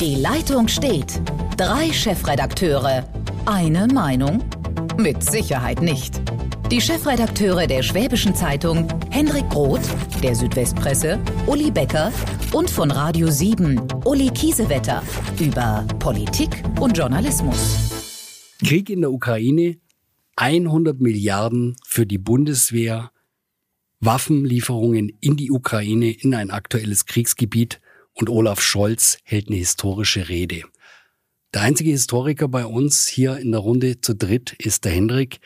Die Leitung steht. Drei Chefredakteure. Eine Meinung? Mit Sicherheit nicht. Die Chefredakteure der Schwäbischen Zeitung, Henrik Roth, der Südwestpresse, Uli Becker und von Radio 7, Uli Kiesewetter, über Politik und Journalismus. Krieg in der Ukraine, 100 Milliarden für die Bundeswehr, Waffenlieferungen in die Ukraine, in ein aktuelles Kriegsgebiet und Olaf Scholz hält eine historische Rede. Der einzige Historiker bei uns hier in der Runde zu dritt ist der Hendrik.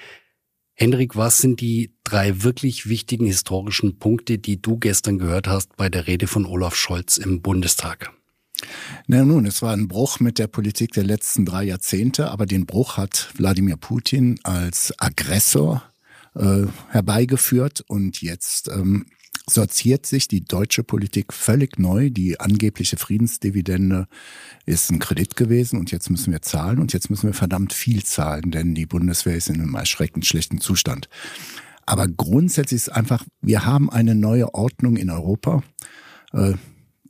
Hendrik, was sind die drei wirklich wichtigen historischen Punkte, die du gestern gehört hast bei der Rede von Olaf Scholz im Bundestag? Na nun, es war ein Bruch mit der Politik der letzten drei Jahrzehnte, aber den Bruch hat Wladimir Putin als Aggressor äh, herbeigeführt und jetzt ähm, sortiert sich die deutsche Politik völlig neu. Die angebliche Friedensdividende ist ein Kredit gewesen und jetzt müssen wir zahlen und jetzt müssen wir verdammt viel zahlen, denn die Bundeswehr ist in einem erschreckend schlechten Zustand. Aber grundsätzlich ist einfach, wir haben eine neue Ordnung in Europa. Äh,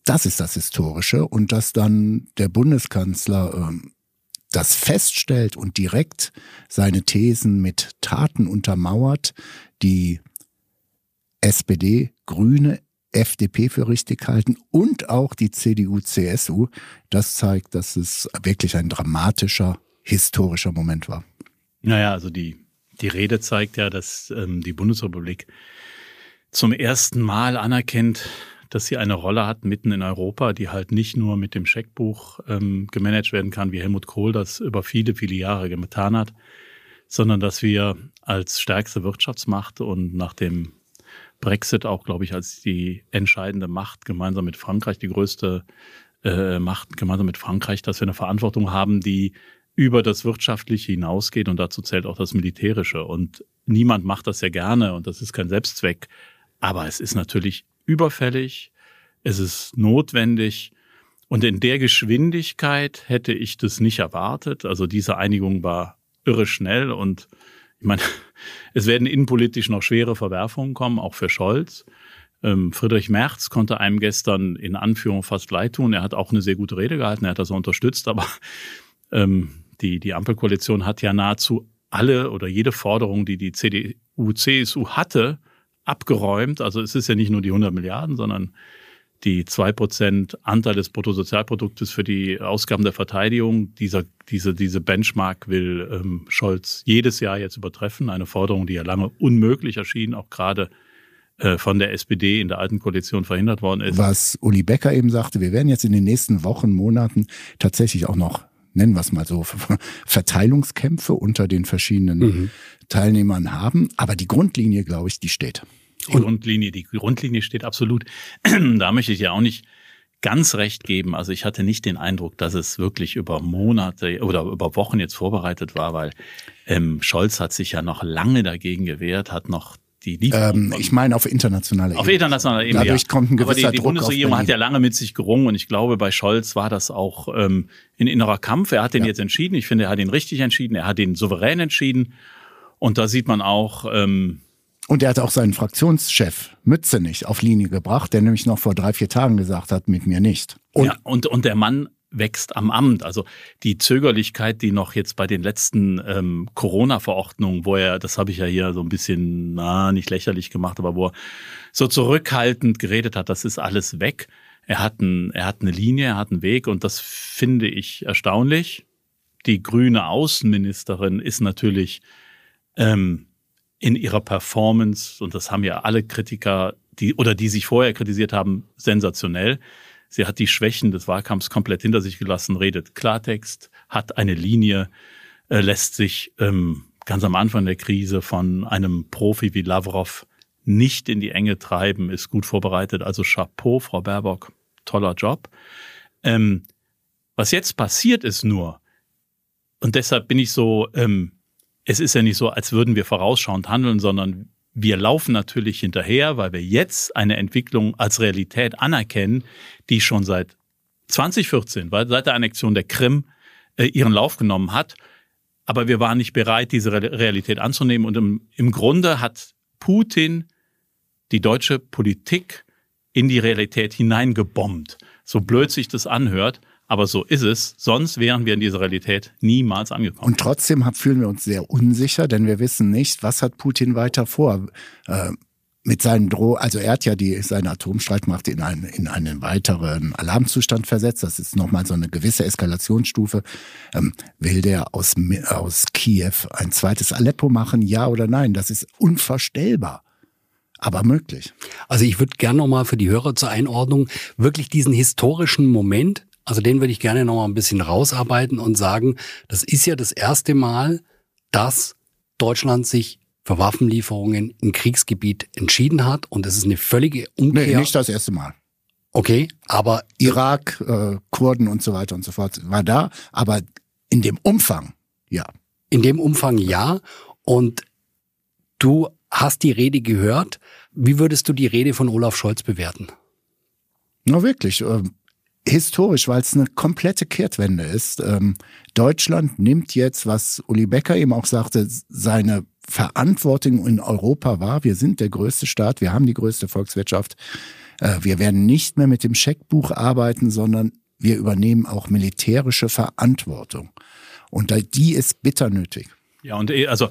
das ist das Historische und dass dann der Bundeskanzler ähm, das feststellt und direkt seine Thesen mit Taten untermauert, die SPD, Grüne, FDP für richtig halten und auch die CDU, CSU. Das zeigt, dass es wirklich ein dramatischer, historischer Moment war. Naja, also die, die Rede zeigt ja, dass ähm, die Bundesrepublik zum ersten Mal anerkennt, dass sie eine Rolle hat mitten in Europa, die halt nicht nur mit dem Scheckbuch ähm, gemanagt werden kann, wie Helmut Kohl das über viele, viele Jahre getan hat, sondern dass wir als stärkste Wirtschaftsmacht und nach dem Brexit auch, glaube ich, als die entscheidende Macht gemeinsam mit Frankreich, die größte äh, Macht gemeinsam mit Frankreich, dass wir eine Verantwortung haben, die über das Wirtschaftliche hinausgeht und dazu zählt auch das Militärische. Und niemand macht das ja gerne und das ist kein Selbstzweck. Aber es ist natürlich überfällig, es ist notwendig und in der Geschwindigkeit hätte ich das nicht erwartet. Also diese Einigung war irre schnell und ich meine, es werden innenpolitisch noch schwere Verwerfungen kommen, auch für Scholz. Ähm, Friedrich Merz konnte einem gestern in Anführung fast leid tun. Er hat auch eine sehr gute Rede gehalten, er hat das unterstützt, aber ähm, die, die Ampelkoalition hat ja nahezu alle oder jede Forderung, die die CDU, CSU hatte, abgeräumt. Also es ist ja nicht nur die 100 Milliarden, sondern die zwei Prozent Anteil des Bruttosozialproduktes für die Ausgaben der Verteidigung. Dieser, diese, diese Benchmark will ähm, Scholz jedes Jahr jetzt übertreffen. Eine Forderung, die ja lange unmöglich erschien, auch gerade äh, von der SPD in der alten Koalition verhindert worden ist. Was Uli Becker eben sagte, wir werden jetzt in den nächsten Wochen, Monaten tatsächlich auch noch nennen wir es mal so, Verteilungskämpfe unter den verschiedenen mhm. Teilnehmern haben. Aber die Grundlinie, glaube ich, die steht. Die Grundlinie, die Grundlinie steht absolut. da möchte ich ja auch nicht ganz recht geben. Also ich hatte nicht den Eindruck, dass es wirklich über Monate oder über Wochen jetzt vorbereitet war, weil ähm, Scholz hat sich ja noch lange dagegen gewehrt, hat noch die Lieferung. Ähm, ich meine auf internationaler Ebene. Auf internationaler Ebene. Dadurch ja. kommt ein gewisser Aber die, die Druck Bundesregierung hat ja lange mit sich gerungen und ich glaube, bei Scholz war das auch ähm, ein innerer Kampf. Er hat den ja. jetzt entschieden. Ich finde, er hat ihn richtig entschieden. Er hat ihn souverän entschieden. Und da sieht man auch, ähm, und er hat auch seinen Fraktionschef Mützenich auf Linie gebracht, der nämlich noch vor drei, vier Tagen gesagt hat, mit mir nicht. Und, ja, und, und der Mann wächst am Amt. Also die Zögerlichkeit, die noch jetzt bei den letzten ähm, Corona-Verordnungen, wo er, das habe ich ja hier so ein bisschen, na, nicht lächerlich gemacht, aber wo er so zurückhaltend geredet hat, das ist alles weg. Er hat, ein, er hat eine Linie, er hat einen Weg und das finde ich erstaunlich. Die grüne Außenministerin ist natürlich ähm, in ihrer Performance, und das haben ja alle Kritiker, die oder die sich vorher kritisiert haben, sensationell. Sie hat die Schwächen des Wahlkampfs komplett hinter sich gelassen, redet Klartext, hat eine Linie, äh, lässt sich ähm, ganz am Anfang der Krise von einem Profi wie Lavrov nicht in die Enge treiben, ist gut vorbereitet. Also Chapeau, Frau Baerbock, toller Job. Ähm, was jetzt passiert ist nur, und deshalb bin ich so ähm, es ist ja nicht so, als würden wir vorausschauend handeln, sondern wir laufen natürlich hinterher, weil wir jetzt eine Entwicklung als Realität anerkennen, die schon seit 2014, weil seit der Annexion der Krim äh, ihren Lauf genommen hat. Aber wir waren nicht bereit, diese Realität anzunehmen. Und im, im Grunde hat Putin die deutsche Politik in die Realität hineingebombt. So blöd sich das anhört. Aber so ist es. Sonst wären wir in dieser Realität niemals angekommen. Und trotzdem fühlen wir uns sehr unsicher, denn wir wissen nicht, was hat Putin weiter vor. Äh, mit seinen Droh, also er hat ja die, seine Atomstreitmacht in einen, in einen weiteren Alarmzustand versetzt. Das ist nochmal so eine gewisse Eskalationsstufe. Ähm, will der aus, aus Kiew ein zweites Aleppo machen? Ja oder nein? Das ist unvorstellbar. Aber möglich. Also ich würde gerne nochmal für die Hörer zur Einordnung wirklich diesen historischen Moment, also den würde ich gerne nochmal ein bisschen rausarbeiten und sagen, das ist ja das erste Mal, dass Deutschland sich für Waffenlieferungen im Kriegsgebiet entschieden hat und es ist eine völlige Umkehr. Nee, nicht das erste Mal. Okay, aber Irak, äh, Kurden und so weiter und so fort war da, aber in dem Umfang, ja. In dem Umfang ja. Und du hast die Rede gehört. Wie würdest du die Rede von Olaf Scholz bewerten? Na wirklich, äh, historisch, weil es eine komplette Kehrtwende ist. Ähm, Deutschland nimmt jetzt, was Uli Becker eben auch sagte, seine Verantwortung in Europa wahr. Wir sind der größte Staat, wir haben die größte Volkswirtschaft. Äh, wir werden nicht mehr mit dem Scheckbuch arbeiten, sondern wir übernehmen auch militärische Verantwortung. Und die ist bitter nötig. Ja, und eh, also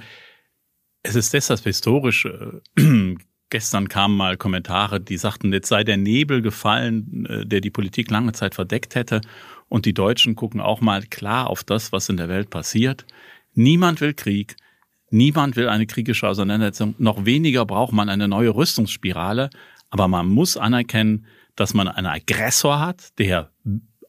es ist deshalb historisch äh, Gestern kamen mal Kommentare, die sagten, jetzt sei der Nebel gefallen, äh, der die Politik lange Zeit verdeckt hätte. Und die Deutschen gucken auch mal klar auf das, was in der Welt passiert. Niemand will Krieg. Niemand will eine kriegische Auseinandersetzung. Noch weniger braucht man eine neue Rüstungsspirale. Aber man muss anerkennen, dass man einen Aggressor hat, der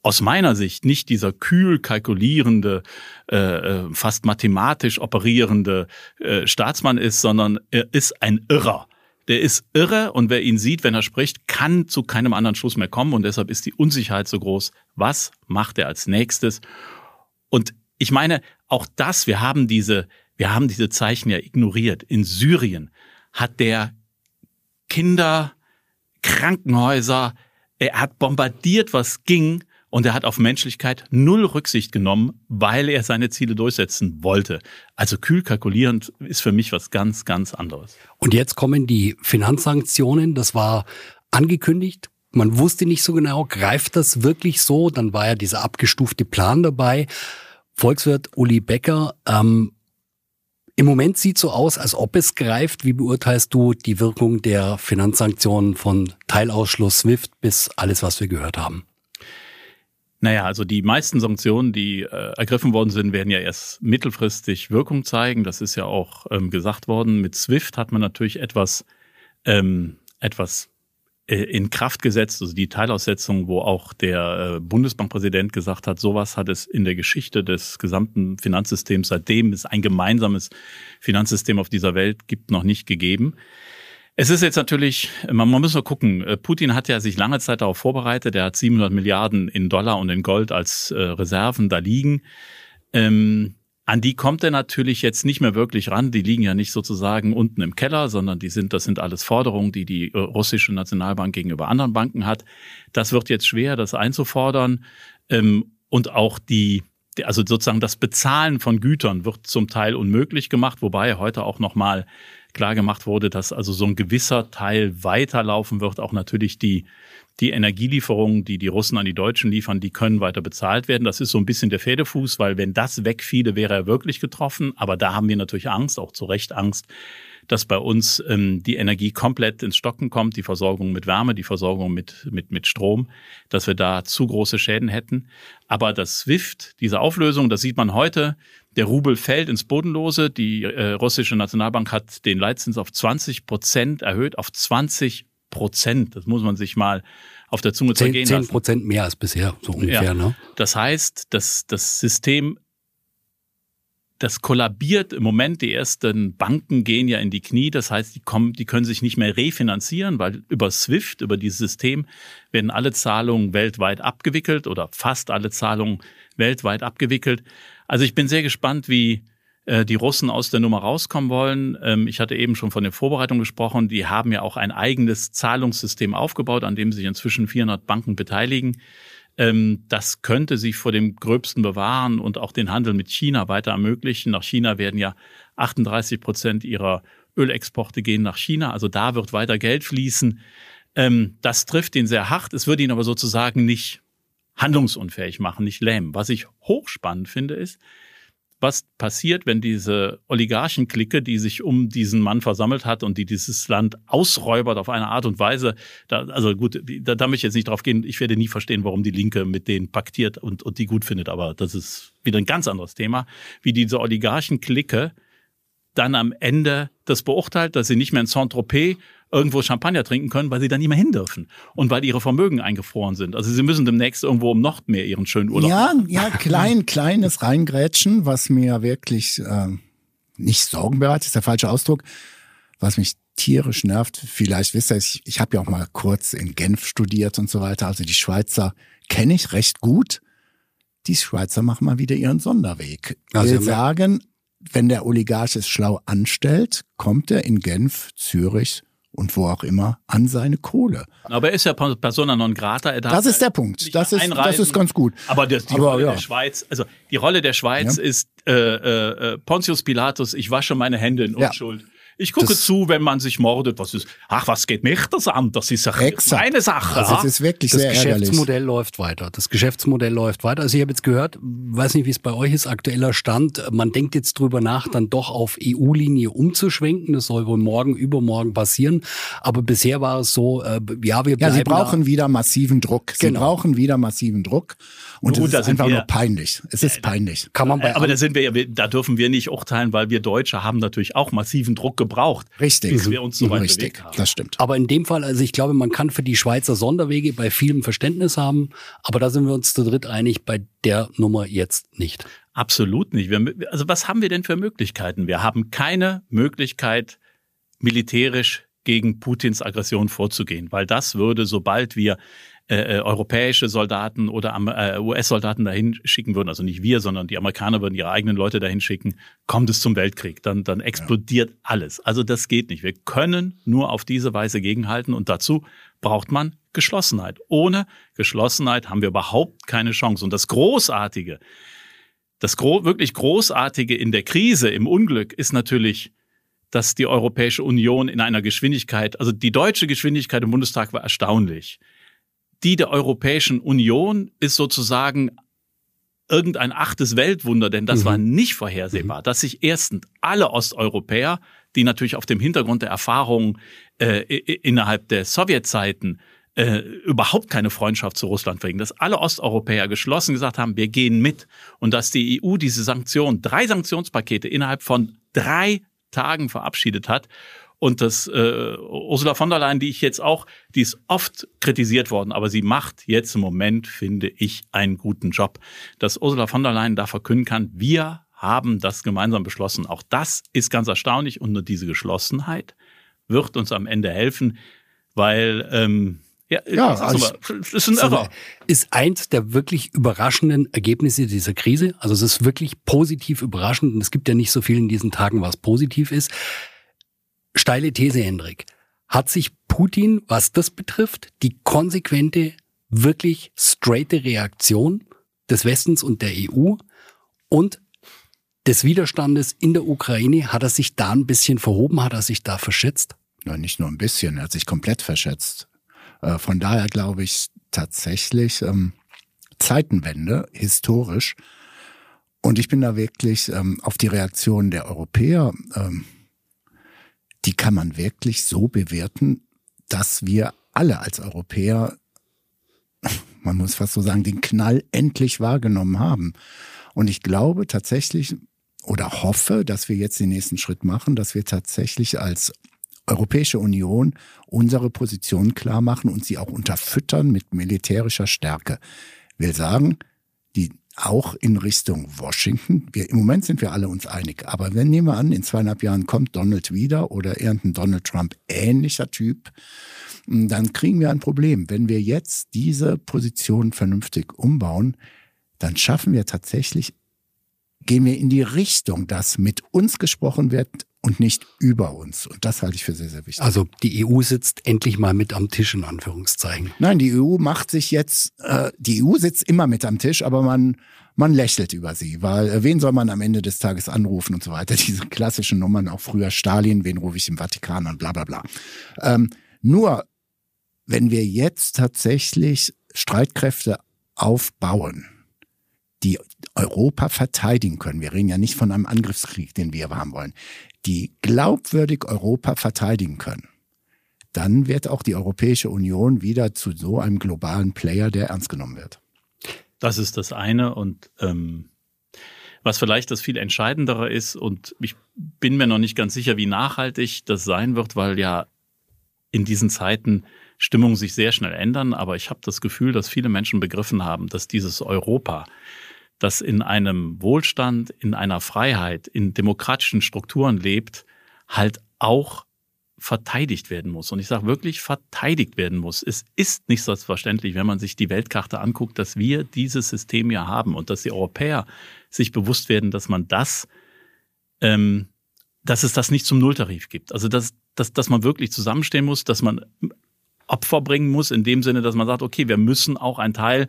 aus meiner Sicht nicht dieser kühl kalkulierende, äh, äh fast mathematisch operierende äh, Staatsmann ist, sondern er ist ein Irrer der ist irre und wer ihn sieht, wenn er spricht, kann zu keinem anderen Schluss mehr kommen und deshalb ist die Unsicherheit so groß. Was macht er als nächstes? Und ich meine, auch das, wir haben diese, wir haben diese Zeichen ja ignoriert. In Syrien hat der Kinder, Krankenhäuser, er hat bombardiert, was ging und er hat auf Menschlichkeit null Rücksicht genommen, weil er seine Ziele durchsetzen wollte. Also kühl kalkulierend ist für mich was ganz, ganz anderes. Und jetzt kommen die Finanzsanktionen. Das war angekündigt. Man wusste nicht so genau, greift das wirklich so? Dann war ja dieser abgestufte Plan dabei. Volkswirt Uli Becker, ähm, im Moment sieht so aus, als ob es greift. Wie beurteilst du die Wirkung der Finanzsanktionen von Teilausschluss SWIFT bis alles, was wir gehört haben? Naja, also die meisten Sanktionen, die äh, ergriffen worden sind, werden ja erst mittelfristig Wirkung zeigen. Das ist ja auch ähm, gesagt worden. Mit SWIFT hat man natürlich etwas, ähm, etwas äh, in Kraft gesetzt, also die Teilaussetzung, wo auch der äh, Bundesbankpräsident gesagt hat, sowas hat es in der Geschichte des gesamten Finanzsystems, seitdem es ein gemeinsames Finanzsystem auf dieser Welt gibt, noch nicht gegeben. Es ist jetzt natürlich, man, man muss mal gucken, äh, Putin hat ja sich lange Zeit darauf vorbereitet, er hat 700 Milliarden in Dollar und in Gold als äh, Reserven da liegen. Ähm, an die kommt er natürlich jetzt nicht mehr wirklich ran. Die liegen ja nicht sozusagen unten im Keller, sondern die sind, das sind alles Forderungen, die die äh, russische Nationalbank gegenüber anderen Banken hat. Das wird jetzt schwer, das einzufordern. Ähm, und auch die, also sozusagen das Bezahlen von Gütern wird zum Teil unmöglich gemacht, wobei heute auch nochmal klar gemacht wurde, dass also so ein gewisser Teil weiterlaufen wird. Auch natürlich die, die Energielieferungen, die die Russen an die Deutschen liefern, die können weiter bezahlt werden. Das ist so ein bisschen der Pferdefuß, weil wenn das wegfiele, wäre er wirklich getroffen. Aber da haben wir natürlich Angst, auch zu Recht Angst, dass bei uns ähm, die Energie komplett ins Stocken kommt, die Versorgung mit Wärme, die Versorgung mit, mit, mit Strom, dass wir da zu große Schäden hätten. Aber das SWIFT, diese Auflösung, das sieht man heute, der Rubel fällt ins Bodenlose. Die äh, russische Nationalbank hat den Leitzins auf 20 Prozent erhöht, auf 20 Prozent. Das muss man sich mal auf der Zunge 10, zergehen 10 Prozent mehr als bisher, so ungefähr. Ja. Ne? Das heißt, dass das System das kollabiert im Moment. Die ersten Banken gehen ja in die Knie. Das heißt, die kommen, die können sich nicht mehr refinanzieren, weil über SWIFT, über dieses System werden alle Zahlungen weltweit abgewickelt oder fast alle Zahlungen weltweit abgewickelt. Also ich bin sehr gespannt, wie äh, die Russen aus der Nummer rauskommen wollen. Ähm, ich hatte eben schon von der Vorbereitung gesprochen. Die haben ja auch ein eigenes Zahlungssystem aufgebaut, an dem sich inzwischen 400 Banken beteiligen. Ähm, das könnte sich vor dem Gröbsten bewahren und auch den Handel mit China weiter ermöglichen. Nach China werden ja 38 Prozent ihrer Ölexporte gehen nach China. Also da wird weiter Geld fließen. Ähm, das trifft ihn sehr hart. Es wird ihn aber sozusagen nicht handlungsunfähig machen, nicht lähmen. Was ich hochspannend finde, ist, was passiert, wenn diese Oligarchenklicke, die sich um diesen Mann versammelt hat und die dieses Land ausräubert auf eine Art und Weise, da, also gut, da, da möchte ich jetzt nicht drauf gehen, ich werde nie verstehen, warum die Linke mit denen paktiert und, und die gut findet, aber das ist wieder ein ganz anderes Thema, wie diese Oligarchenklicke dann am Ende das beurteilt, dass sie nicht mehr in Saint-Tropez irgendwo Champagner trinken können, weil sie dann nicht mehr hin dürfen und weil ihre Vermögen eingefroren sind. Also sie müssen demnächst irgendwo im Nordmeer ihren schönen Urlaub Ja, machen. ja, klein, kleines Reingrätschen, was mir wirklich äh, nicht Sorgen bereitet, ist der falsche Ausdruck, was mich tierisch nervt. Vielleicht wisst ihr, ich, ich habe ja auch mal kurz in Genf studiert und so weiter. Also die Schweizer kenne ich recht gut. Die Schweizer machen mal wieder ihren Sonderweg. Also wir- sagen, wenn der Oligarch es schlau anstellt, kommt er in Genf, Zürich und wo auch immer an seine Kohle. Aber er ist ja persona non grata. Er Das ist der Punkt. Das ist, das ist ganz gut. Aber das, die Aber Rolle ja. der Schweiz, also die Rolle der Schweiz Ja. ist äh, äh, äh, Pontius Pilatus, ich wasche meine Hände in Ja. Ich gucke Das- zu, wenn man sich mordet. Was ist? Ach, was geht mich das an? Das ist ja Exakt. meine Sache. Also ha? es ist wirklich Das sehr ärgerlich. Geschäftsmodell läuft weiter. Das Geschäftsmodell läuft weiter. Also ich habe jetzt gehört, weiß nicht, wie es bei euch ist, aktueller Stand. Man denkt jetzt drüber nach, dann doch auf EU-Linie umzuschwenken. Das soll wohl morgen, übermorgen passieren. Aber bisher war es so, äh, ja, wir Ja, sie brauchen wieder massiven Druck. Sie Genau. brauchen wieder massiven Druck. Und Gut, es da ist sind einfach wir- nur peinlich. Es ist peinlich. da. Kann man bei aber da sind wir ja, da dürfen wir nicht urteilen, weil wir Deutsche haben natürlich auch massiven Druck gebraucht. Richtig. Bis wir uns so weit Richtig. bewegt haben. Das stimmt. Aber in dem Fall, also ich glaube, man kann für die Schweizer Sonderwege bei vielem Verständnis haben, aber da sind wir uns zu dritt einig, bei der Nummer jetzt nicht. Absolut nicht. Wir, also was haben wir denn für Möglichkeiten? Wir haben keine Möglichkeit, militärisch gegen Putins Aggression vorzugehen, weil das würde, sobald wir äh, äh, europäische Soldaten oder äh, US-Soldaten dahin schicken würden, also nicht wir, sondern die Amerikaner würden ihre eigenen Leute dahin schicken, kommt es zum Weltkrieg. Dann, dann explodiert alles. Also das geht nicht. Wir können nur auf diese Weise gegenhalten und dazu braucht man Geschlossenheit. Ohne Geschlossenheit haben wir überhaupt keine Chance. Und das Großartige, das gro wirklich Großartige in der Krise, im Unglück, ist natürlich, dass die Europäische Union in einer Geschwindigkeit, also die deutsche Geschwindigkeit im Bundestag war erstaunlich. Die der Europäischen Union ist sozusagen irgendein achtes Weltwunder, denn das Mhm. war nicht vorhersehbar, dass sich erstens alle Osteuropäer, die natürlich auf dem Hintergrund der Erfahrungen äh, innerhalb der Sowjetzeiten äh, überhaupt keine Freundschaft zu Russland pflegen, dass alle Osteuropäer geschlossen gesagt haben, wir gehen mit und dass die EU diese Sanktionen, drei Sanktionspakete innerhalb von drei Tagen verabschiedet hat und dass äh, Ursula von der Leyen, die ich jetzt auch, die ist oft kritisiert worden, aber sie macht jetzt im Moment, finde ich, einen guten Job. Dass Ursula von der Leyen da verkünden kann, wir haben das gemeinsam beschlossen. Auch das ist ganz erstaunlich und nur diese Geschlossenheit wird uns am Ende helfen, weil ähm, ja, Ja, ich sag's also das ist ein Irrer. Ist eins der wirklich überraschenden Ergebnisse dieser Krise. Also es ist wirklich positiv überraschend und es gibt ja nicht so viel in diesen Tagen, was positiv ist. Steile These, Hendrik. Hat sich Putin, was das betrifft, die konsequente, wirklich straighte Reaktion des Westens und der EU und des Widerstandes in der Ukraine, hat er sich da ein bisschen verhoben, hat er sich da verschätzt? Ja, nicht nur ein bisschen, er hat sich komplett verschätzt. Äh, Von daher glaube ich tatsächlich ähm, Zeitenwende, historisch. Und ich bin da wirklich ähm, auf die Reaktion der Europäer, ähm, die kann man wirklich so bewerten, dass wir alle als Europäer, man muss fast so sagen, den Knall endlich wahrgenommen haben. Und ich glaube tatsächlich oder hoffe, dass wir jetzt den nächsten Schritt machen, dass wir tatsächlich als Europäische Union unsere Position klar machen und sie auch unterfüttern mit militärischer Stärke. Will sagen, die auch in Richtung Washington. Wir, Im Moment sind wir alle uns einig. Aber wenn nehmen wir an, in zweieinhalb Jahren kommt Donald wieder oder irgendein Donald Trump ähnlicher Typ, dann kriegen wir ein Problem. Wenn wir jetzt diese Position vernünftig umbauen, dann schaffen wir tatsächlich, gehen wir in die Richtung, dass mit uns gesprochen wird und nicht über uns. Und das halte ich für sehr, sehr wichtig. Also die EU sitzt endlich mal mit am Tisch in Anführungszeichen. Nein, die EU macht sich jetzt, äh, die EU sitzt immer mit am Tisch, aber man, man lächelt über sie, weil äh, wen soll man am Ende des Tages anrufen und so weiter. Diese klassischen Nummern, auch früher Stalin, wen rufe ich im Vatikan an, bla bla bla. Ähm, nur, wenn wir jetzt tatsächlich Streitkräfte aufbauen, die Europa verteidigen können, wir reden ja nicht von einem Angriffskrieg, den wir haben wollen, die glaubwürdig Europa verteidigen können, dann wird auch die Europäische Union wieder zu so einem globalen Player, der ernst genommen wird. Das ist das eine und ähm, was vielleicht das viel Entscheidendere ist und ich bin mir noch nicht ganz sicher, wie nachhaltig das sein wird, weil ja in diesen Zeiten Stimmungen sich sehr schnell ändern, aber ich habe das Gefühl, dass viele Menschen begriffen haben, dass dieses Europa, das in einem Wohlstand, in einer Freiheit, in demokratischen Strukturen lebt, halt auch verteidigt werden muss. Und ich sage wirklich verteidigt werden muss. Es ist nicht selbstverständlich, wenn man sich die Weltkarte anguckt, dass wir dieses System ja haben und dass die Europäer sich bewusst werden, dass man das, ähm, dass es das nicht zum Nulltarif gibt. Also dass, dass, dass man wirklich zusammenstehen muss, dass man Opfer bringen muss, in dem Sinne, dass man sagt, okay, wir müssen auch einen Teil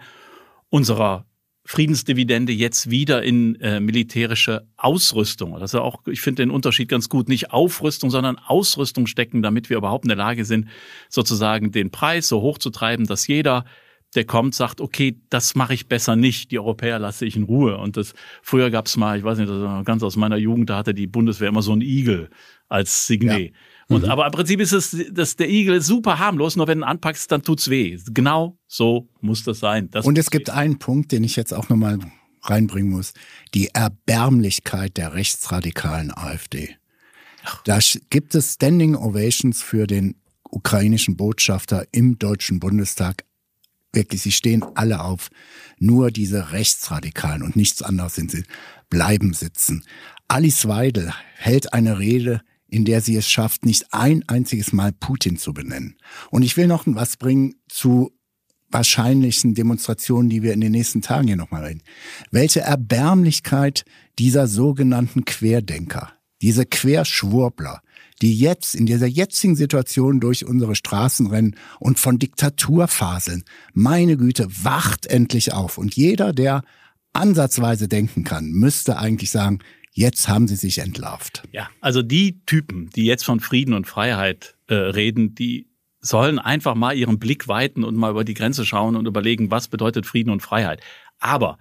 unserer Friedensdividende jetzt wieder in äh, militärische Ausrüstung. Das ist auch, ich finde den Unterschied ganz gut, nicht Aufrüstung, sondern Ausrüstung stecken, damit wir überhaupt in der Lage sind, sozusagen den Preis so hoch zu treiben, dass jeder, der kommt, sagt, okay, das mache ich besser nicht. Die Europäer lasse ich in Ruhe. Und das früher gab es mal, ich weiß nicht, ganz aus meiner Jugend, da hatte die Bundeswehr immer so einen Igel als Signet. Ja. Und, mhm. Aber im Prinzip ist es, dass der Igel super harmlos, nur wenn du ihn anpackst, dann tut's weh. Genau so muss das sein. Das und es gibt weh. einen Punkt, den ich jetzt auch nochmal reinbringen muss. Die Erbärmlichkeit der rechtsradikalen AfD. Da gibt es Standing Ovations für den ukrainischen Botschafter im Deutschen Bundestag. Wirklich, sie stehen alle auf. Nur diese Rechtsradikalen und nichts anderes sind sie, bleiben sitzen. Alice Weidel hält eine Rede, in der sie es schafft, nicht ein einziges Mal Putin zu benennen. Und ich will noch was bringen zu wahrscheinlichen Demonstrationen, die wir in den nächsten Tagen hier nochmal reden. Welche Erbärmlichkeit dieser sogenannten Querdenker, diese Querschwurbler, die jetzt in dieser jetzigen Situation durch unsere Straßen rennen und von Diktatur faseln. Meine Güte, wacht endlich auf. Und jeder, der ansatzweise denken kann, müsste eigentlich sagen, Jetzt haben sie sich entlarvt. Ja, also die Typen, die jetzt von Frieden und Freiheit äh, reden, die sollen einfach mal ihren Blick weiten und mal über die Grenze schauen und überlegen, was bedeutet Frieden und Freiheit. Aber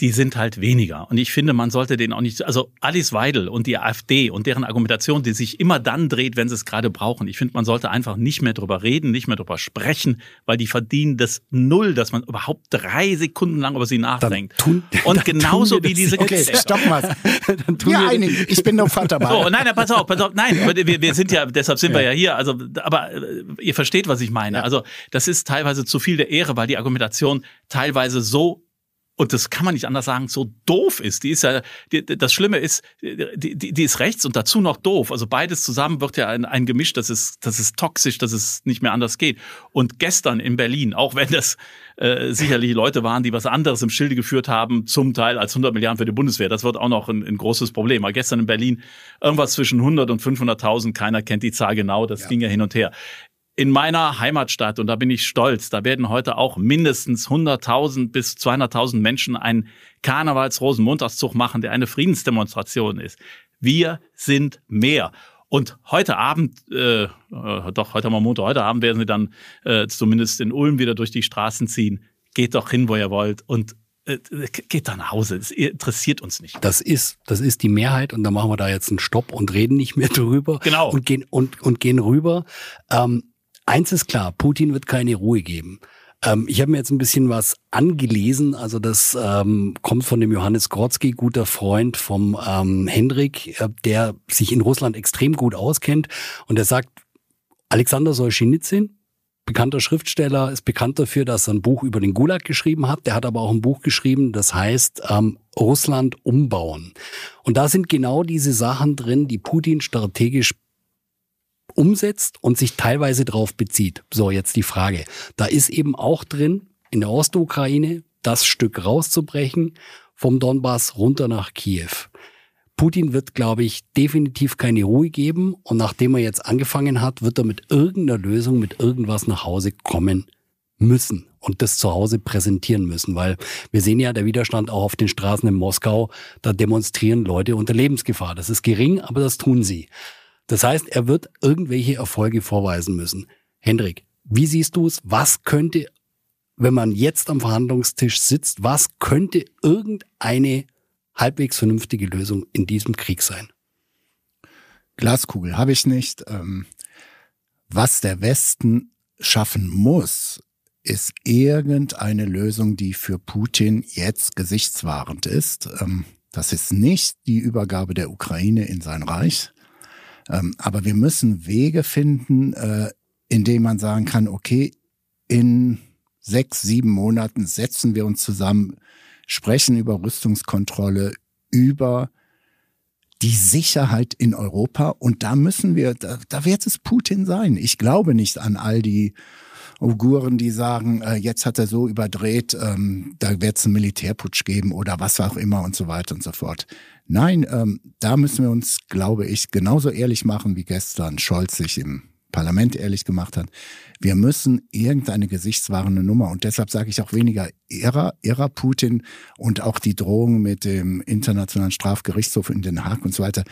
die sind halt weniger. Und ich finde, man sollte den auch nicht, also Alice Weidel und die AfD und deren Argumentation, die sich immer dann dreht, wenn sie es gerade brauchen. Ich finde, man sollte einfach nicht mehr drüber reden, nicht mehr drüber sprechen, weil die verdienen das Null, dass man überhaupt drei Sekunden lang über sie nachdenkt. Tun, und genauso wie diese Okay, stopp mal. dann tun ja, einig. Ich bin doch Vater dabei. So, nein, pass auf, pass auf. Nein, wir, wir sind ja, deshalb sind ja. wir ja hier. Also, aber äh, ihr versteht, was ich meine. Ja. Also, das ist teilweise zu viel der Ehre, weil die Argumentation teilweise so und das kann man nicht anders sagen, so doof ist. Die ist ja, die, das Schlimme ist, die, die, die ist rechts und dazu noch doof. Also beides zusammen wird ja ein, ein Gemisch, das ist, das ist toxisch, dass es nicht mehr anders geht. Und gestern in Berlin, auch wenn das äh, sicherlich Leute waren, die was anderes im Schilde geführt haben, zum Teil als 100 Milliarden für die Bundeswehr, das wird auch noch ein, ein großes Problem. Aber gestern in Berlin irgendwas zwischen 100 und 500.000, keiner kennt die Zahl genau, das ja. ging ja hin und her in meiner Heimatstadt, und da bin ich stolz, da werden heute auch mindestens 100.000 bis 200.000 Menschen einen Karnevals-Rosenmontagszug machen, der eine Friedensdemonstration ist. Wir sind mehr. Und heute Abend, äh, äh, doch, heute mal Montag, heute Abend werden sie dann äh, zumindest in Ulm wieder durch die Straßen ziehen. Geht doch hin, wo ihr wollt und äh, geht da nach Hause. Das interessiert uns nicht. Das ist, das ist die Mehrheit und da machen wir da jetzt einen Stopp und reden nicht mehr drüber. Genau. Und gehen, und, und gehen rüber. Ähm, Eins ist klar, Putin wird keine Ruhe geben. Ähm, ich habe mir jetzt ein bisschen was angelesen. Also das ähm, kommt von dem Johannes Grotzky, guter Freund vom ähm, Hendrik, äh, der sich in Russland extrem gut auskennt. Und er sagt, Alexander Solzhenitsyn, bekannter Schriftsteller, ist bekannt dafür, dass er ein Buch über den Gulag geschrieben hat. Der hat aber auch ein Buch geschrieben, das heißt ähm, Russland umbauen. Und da sind genau diese Sachen drin, die Putin strategisch umsetzt und sich teilweise darauf bezieht. So, jetzt die Frage. Da ist eben auch drin, in der Ostukraine das Stück rauszubrechen vom Donbass runter nach Kiew. Putin wird, glaube ich, definitiv keine Ruhe geben und nachdem er jetzt angefangen hat, wird er mit irgendeiner Lösung, mit irgendwas nach Hause kommen müssen und das zu Hause präsentieren müssen, weil wir sehen ja der Widerstand auch auf den Straßen in Moskau, da demonstrieren Leute unter Lebensgefahr. Das ist gering, aber das tun sie. Das heißt, er wird irgendwelche Erfolge vorweisen müssen. Hendrik, wie siehst du es? Was könnte wenn man jetzt am Verhandlungstisch sitzt, was könnte irgendeine halbwegs vernünftige Lösung in diesem Krieg sein? Glaskugel habe ich nicht. Ähm, was der Westen schaffen muss, ist irgendeine Lösung, die für Putin jetzt gesichtswahrend ist. Ähm, das ist nicht die Übergabe der Ukraine in sein Reich. Ähm, aber wir müssen Wege finden, äh, in denen man sagen kann, okay, in sechs, sieben Monaten setzen wir uns zusammen, sprechen über Rüstungskontrolle, über die Sicherheit in Europa. Und da müssen wir, da, da wird es Putin sein. Ich glaube nicht an all die Uiguren, die sagen, äh, jetzt hat er so überdreht, ähm, da wird es einen Militärputsch geben oder was auch immer und so weiter und so fort. Nein, ähm, da müssen wir uns, glaube ich, genauso ehrlich machen, wie gestern Scholz sich im Parlament ehrlich gemacht hat. Wir müssen irgendeine gesichtswahrende Nummer und deshalb sage ich auch weniger Ära, Ära Putin und auch die Drohung mit dem Internationalen Strafgerichtshof in Den Haag und so weiter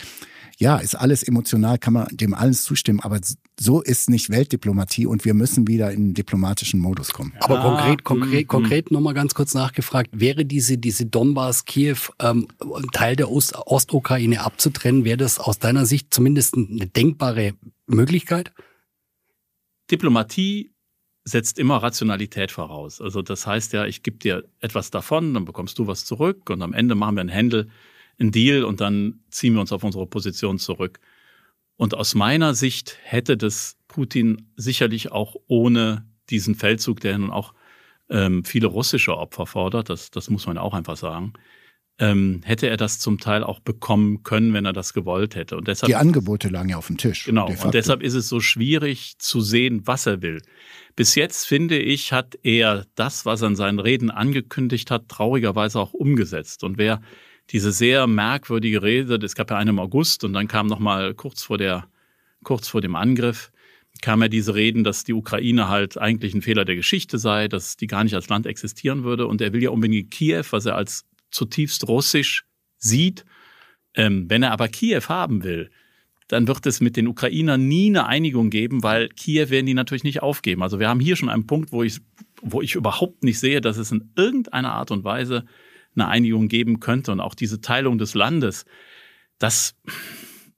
ja, ist alles emotional, kann man dem alles zustimmen, aber so ist nicht Weltdiplomatie und wir müssen wieder in den diplomatischen Modus kommen. Aber konkret, konkret, konkret nochmal ganz kurz nachgefragt, wäre diese, diese Donbass, Kiew, ähm, Teil der Ost Ostukraine abzutrennen, wäre das aus deiner Sicht zumindest eine denkbare Möglichkeit? Diplomatie setzt immer Rationalität voraus. Also das heißt ja, ich gebe dir etwas davon, dann bekommst du was zurück und am Ende machen wir einen Händel ein Deal und dann ziehen wir uns auf unsere Position zurück. Und aus meiner Sicht hätte das Putin sicherlich auch ohne diesen Feldzug, der nun auch ähm, viele russische Opfer fordert, das, das muss man auch einfach sagen, ähm, hätte er das zum Teil auch bekommen können, wenn er das gewollt hätte. Und deshalb, Die Angebote lagen ja auf dem Tisch. Genau. Und deshalb ist es so schwierig zu sehen, was er will. Bis jetzt, finde ich, hat er das, was er in seinen Reden angekündigt hat, traurigerweise auch umgesetzt. Und wer diese sehr merkwürdige Rede, es gab ja eine im August und dann kam noch mal kurz vor der, kurz vor dem Angriff, kam ja diese Reden, dass die Ukraine halt eigentlich ein Fehler der Geschichte sei, dass die gar nicht als Land existieren würde. Und er will ja unbedingt Kiew, was er als zutiefst russisch sieht. Ähm, wenn er aber Kiew haben will, dann wird es mit den Ukrainern nie eine Einigung geben, weil Kiew werden die natürlich nicht aufgeben. Also wir haben hier schon einen Punkt, wo ich, wo ich überhaupt nicht sehe, dass es in irgendeiner Art und Weise eine Einigung geben könnte. Und auch diese Teilung des Landes, das,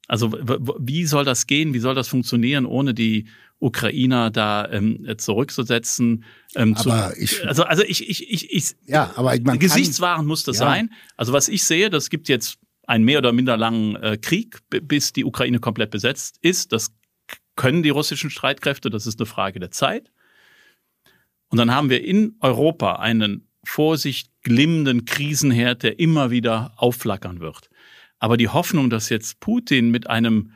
also wie soll das gehen? Wie soll das funktionieren, ohne die Ukrainer da ähm, zurückzusetzen. Ähm, aber zu, ich, also, also ich, ich, ich, ich ja, aber man Gesichtswaren muss das ja. sein. Also was ich sehe, das gibt jetzt einen mehr oder minder langen äh, Krieg, bis die Ukraine komplett besetzt ist. Das können die russischen Streitkräfte, das ist eine Frage der Zeit. Und dann haben wir in Europa einen Vorsicht glimmenden Krisenherd, der immer wieder aufflackern wird. Aber die Hoffnung, dass jetzt Putin mit einem,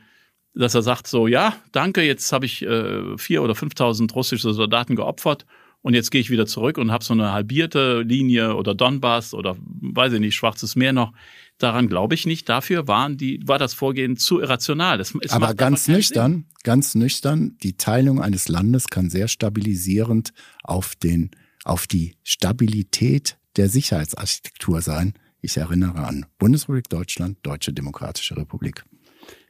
dass er sagt so, ja, danke, jetzt habe ich äh, vier oder 5.000 russische Soldaten geopfert und jetzt gehe ich wieder zurück und habe so eine halbierte Linie oder Donbass oder weiß ich nicht, Schwarzes Meer noch. Daran glaube ich nicht. Dafür waren die, war das Vorgehen zu irrational. Das, aber ganz nüchtern, Sinn. ganz nüchtern, die Teilung eines Landes kann sehr stabilisierend auf den auf die Stabilität der Sicherheitsarchitektur sein. Ich erinnere an Bundesrepublik Deutschland, Deutsche Demokratische Republik.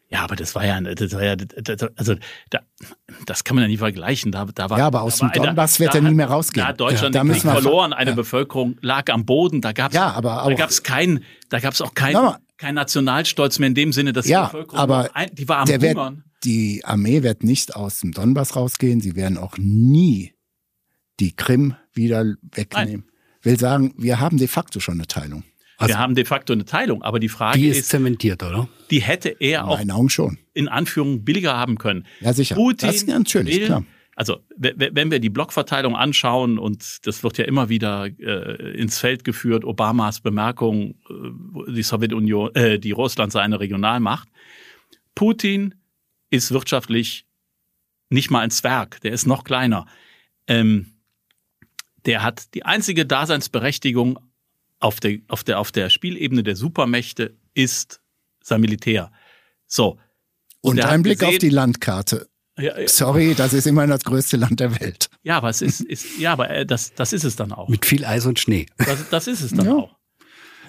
Ja, aber das war ja, das war ja, also da, das kann man ja nie vergleichen. Da, da war, ja, aber aus dem Donbass wird er nie mehr rausgehen. Da hat Deutschland ja, da Krieg verloren, eine ja. Bevölkerung lag am Boden. Da gab es, ja, aber auch, da gab es kein, da gab es auch kein, ja, kein Nationalstolz mehr in dem Sinne, dass ja, die Bevölkerung, aber ein, die war am der Hungern. Wird, die Armee wird nicht aus dem Donbass rausgehen. Sie werden auch nie die Krim wieder wegnehmen. Nein. Will sagen, wir haben de facto schon eine Teilung. Also, wir haben de facto eine Teilung, aber die Frage die ist, ist zementiert, oder? Die hätte er auch in, Augen schon. in Anführung billiger haben können. Ja, sicher. Putin das ist natürlich, will, klar. Also, wenn wir die Blockverteilung anschauen, und das wird ja immer wieder äh, ins Feld geführt, Obamas Bemerkung, äh, die Sowjetunion, äh, die Russland sei eine Regionalmacht. Putin ist wirtschaftlich nicht mal ein Zwerg, der ist noch kleiner. Ähm, der hat die einzige Daseinsberechtigung auf der, auf der, auf der Spielebene der Supermächte ist sein Militär. So. Und, Und ein Blick gesehen, auf die Landkarte. Ja, ja. Sorry, das ist immerhin das größte Land der Welt. Ja, aber es ist, ist ja, aber äh, das, das ist es dann auch. Mit viel Eis und Schnee. Das, das ist es dann ja. auch.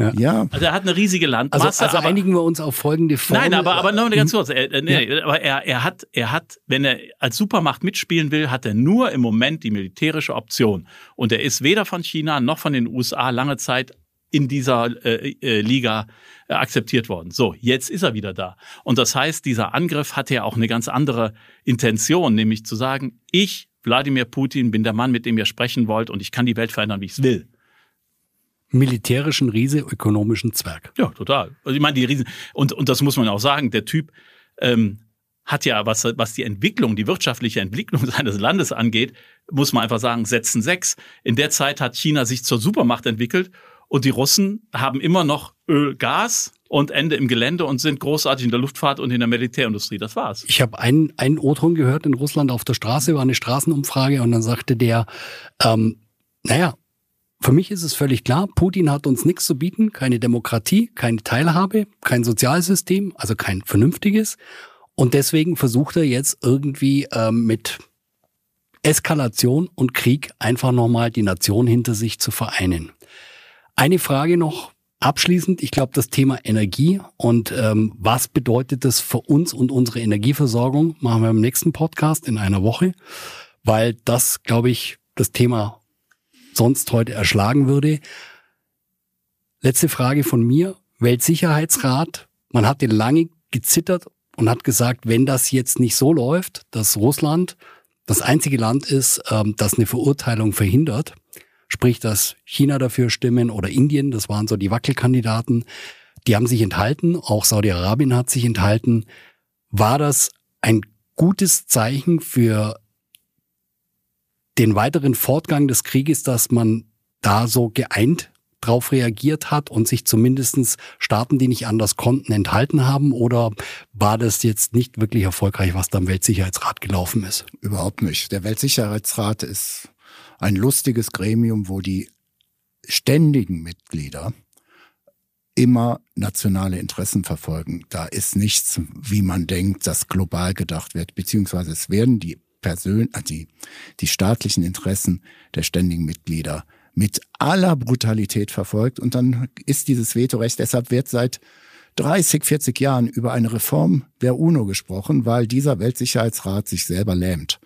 Ja. ja. Also er hat eine riesige Landmasse. Also, also aber, einigen wir uns auf folgende Formel. Nein, aber, aber nur ganz kurz. Er, nee, ja. aber er, er hat, er hat, wenn er als Supermacht mitspielen will, hat er nur im Moment die militärische Option. Und er ist weder von China noch von den USA lange Zeit in dieser äh, äh, Liga äh, akzeptiert worden. So, jetzt ist er wieder da. Und das heißt, dieser Angriff hatte ja auch eine ganz andere Intention, nämlich zu sagen, ich, Wladimir Putin, bin der Mann, mit dem ihr sprechen wollt und ich kann die Welt verändern, wie ich es will. Militärischen Riese, ökonomischen Zwerg. Ja, total. Also ich meine, die Riesen, und, und das muss man auch sagen, der Typ ähm, hat ja, was, was die Entwicklung, die wirtschaftliche Entwicklung seines Landes angeht, muss man einfach sagen, setzen sechs. In der Zeit hat China sich zur Supermacht entwickelt und die Russen haben immer noch Öl, Gas und Ende im Gelände und sind großartig in der Luftfahrt und in der Militärindustrie. Das war's. Ich habe einen, einen O-Ton gehört in Russland auf der Straße, war eine Straßenumfrage und dann sagte der, ähm, naja, für mich ist es völlig klar, Putin hat uns nichts zu bieten, keine Demokratie, keine Teilhabe, kein Sozialsystem, also kein vernünftiges. Und deswegen versucht er jetzt irgendwie ähm, mit Eskalation und Krieg einfach nochmal die Nation hinter sich zu vereinen. Eine Frage noch abschließend. Ich glaube, das Thema Energie und ähm, was bedeutet das für uns und unsere Energieversorgung, machen wir im nächsten Podcast in einer Woche, weil das, glaube ich, das Thema sonst heute erschlagen würde. Letzte Frage von mir. Weltsicherheitsrat. Man hatte lange gezittert und hat gesagt, wenn das jetzt nicht so läuft, dass Russland das einzige Land ist, ähm, das eine Verurteilung verhindert, sprich, dass China dafür stimmen oder Indien, das waren so die Wackelkandidaten, die haben sich enthalten, auch Saudi-Arabien hat sich enthalten. War das ein gutes Zeichen für den weiteren Fortgang des Krieges, dass man da so geeint drauf reagiert hat und sich zumindestens Staaten, die nicht anders konnten, enthalten haben? Oder war das jetzt nicht wirklich erfolgreich, was da im Weltsicherheitsrat gelaufen ist? Überhaupt nicht. Der Weltsicherheitsrat ist ein lustiges Gremium, wo die ständigen Mitglieder immer nationale Interessen verfolgen. Da ist nichts, wie man denkt, das global gedacht wird, beziehungsweise es werden die Persön äh, die, die staatlichen Interessen der ständigen Mitglieder mit aller Brutalität verfolgt und dann ist dieses Vetorecht, deshalb wird seit 30, 40 Jahren über eine Reform der UNO gesprochen, weil dieser Weltsicherheitsrat sich selber lähmt.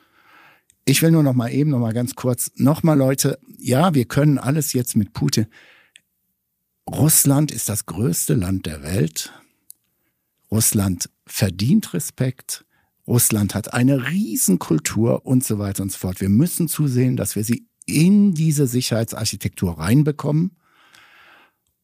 Ich will nur noch mal eben noch mal ganz kurz noch mal Leute, ja, wir können alles jetzt mit Putin. Russland ist das größte Land der Welt. Russland verdient Respekt. Russland hat eine Riesenkultur und so weiter und so fort. Wir müssen zusehen, dass wir sie in diese Sicherheitsarchitektur reinbekommen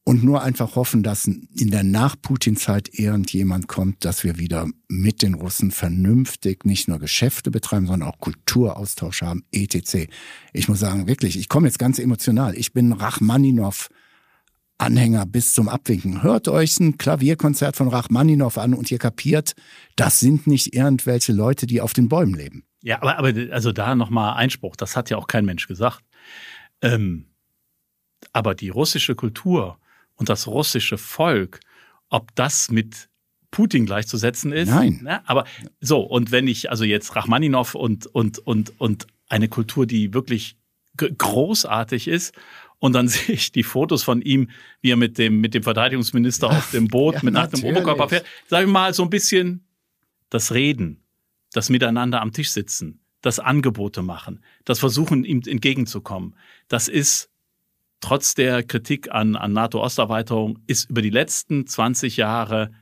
und nur einfach hoffen, dass in der Nach-Putin-Zeit irgendjemand kommt, dass wir wieder mit den Russen vernünftig nicht nur Geschäfte betreiben, sondern auch Kulturaustausch haben, etc. Ich muss sagen, wirklich, ich komme jetzt ganz emotional. Ich bin Rachmaninov. Anhänger bis zum Abwinken. Hört euch ein Klavierkonzert von Rachmaninov an und ihr kapiert, das sind nicht irgendwelche Leute, die auf den Bäumen leben. Ja, aber, aber also da nochmal Einspruch, das hat ja auch kein Mensch gesagt. Ähm, aber die russische Kultur und das russische Volk, ob das mit Putin gleichzusetzen ist. Nein. Ne? Aber so, und wenn ich also jetzt Rachmaninov und, und, und, und eine Kultur, die wirklich großartig ist, und dann sehe ich die Fotos von ihm, wie er mit dem, mit dem Verteidigungsminister auf dem Boot ja, mit nacktem Oberkörper fährt. Sag ich mal, so ein bisschen das Reden, das Miteinander am Tisch sitzen, das Angebote machen, das Versuchen, ihm entgegenzukommen. Das ist trotz der Kritik an, an NATO-Osterweiterung ist über die letzten 20 Jahre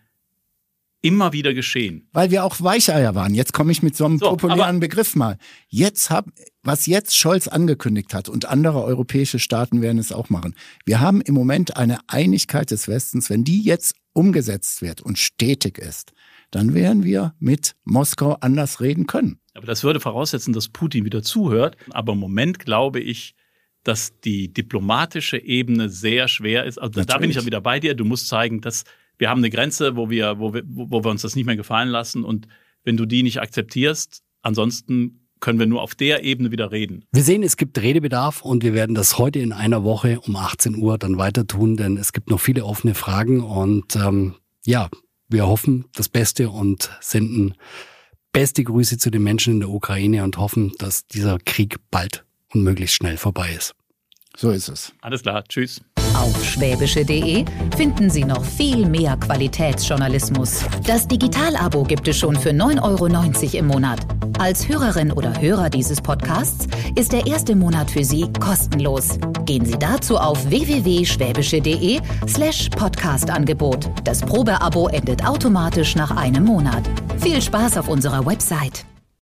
immer wieder geschehen. Weil wir auch Weicheier waren. Jetzt komme ich mit so einem so, populären Begriff mal. Jetzt hab, was jetzt Scholz angekündigt hat und andere europäische Staaten werden es auch machen. Wir haben im Moment eine Einigkeit des Westens. Wenn die jetzt umgesetzt wird und stetig ist, dann werden wir mit Moskau anders reden können. Aber das würde voraussetzen, dass Putin wieder zuhört. Aber im Moment glaube ich, dass die diplomatische Ebene sehr schwer ist. Also Natürlich. da bin ich ja wieder bei dir. Du musst zeigen, dass wir haben eine Grenze, wo wir, wo wir, wo wir uns das nicht mehr gefallen lassen. Und wenn du die nicht akzeptierst, ansonsten können wir nur auf der Ebene wieder reden. Wir sehen, es gibt Redebedarf und wir werden das heute in einer Woche um 18 Uhr dann weiter tun, denn es gibt noch viele offene Fragen und ähm, ja, wir hoffen das Beste und senden beste Grüße zu den Menschen in der Ukraine und hoffen, dass dieser Krieg bald und möglichst schnell vorbei ist. So ist es. Alles klar. Tschüss. Auf schwäbische.de finden Sie noch viel mehr Qualitätsjournalismus. Das Digital-Abo gibt es schon für 9,90 Euro im Monat. Als Hörerin oder Hörer dieses Podcasts ist der erste Monat für Sie kostenlos. Gehen Sie dazu auf www.schwäbische.de slash Podcast-Angebot. Das Probeabo endet automatisch nach einem Monat. Viel Spaß auf unserer Website.